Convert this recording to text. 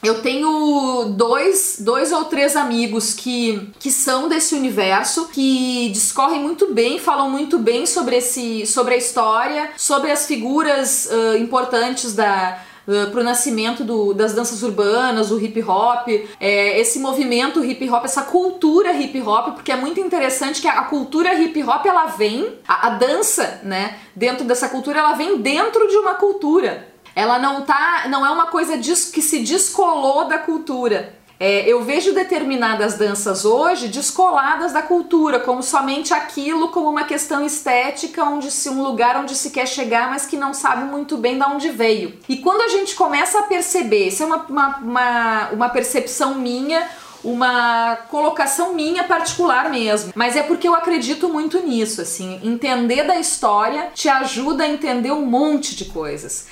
Eu tenho dois, dois ou três amigos que, que são desse universo, que discorrem muito bem, falam muito bem sobre, esse, sobre a história, sobre as figuras uh, importantes da, uh, pro nascimento do, das danças urbanas, o hip hop, é, esse movimento hip hop, essa cultura hip hop, porque é muito interessante que a, a cultura hip hop ela vem, a, a dança, né, dentro dessa cultura, ela vem dentro de uma cultura. Ela não tá, não é uma coisa que se descolou da cultura. É, eu vejo determinadas danças hoje descoladas da cultura, como somente aquilo, como uma questão estética, onde se um lugar onde se quer chegar, mas que não sabe muito bem de onde veio. E quando a gente começa a perceber, isso é uma, uma, uma, uma percepção minha uma colocação minha particular mesmo, mas é porque eu acredito muito nisso, assim, entender da história te ajuda a entender um monte de coisas.